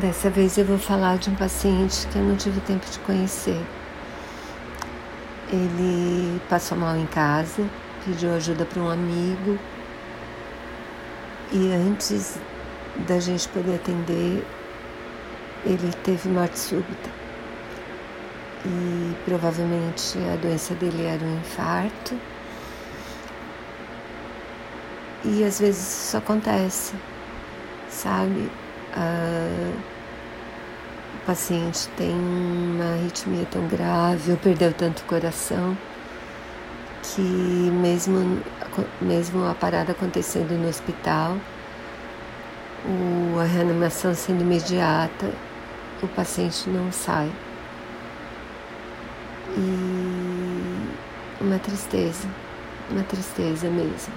Dessa vez eu vou falar de um paciente que eu não tive tempo de conhecer. Ele passou mal em casa, pediu ajuda para um amigo e antes da gente poder atender, ele teve morte súbita. E provavelmente a doença dele era um infarto. E às vezes isso acontece, sabe? O paciente tem uma arritmia tão grave ou perdeu tanto coração que mesmo, mesmo a parada acontecendo no hospital, o, a reanimação sendo imediata, o paciente não sai. E uma tristeza, uma tristeza mesmo.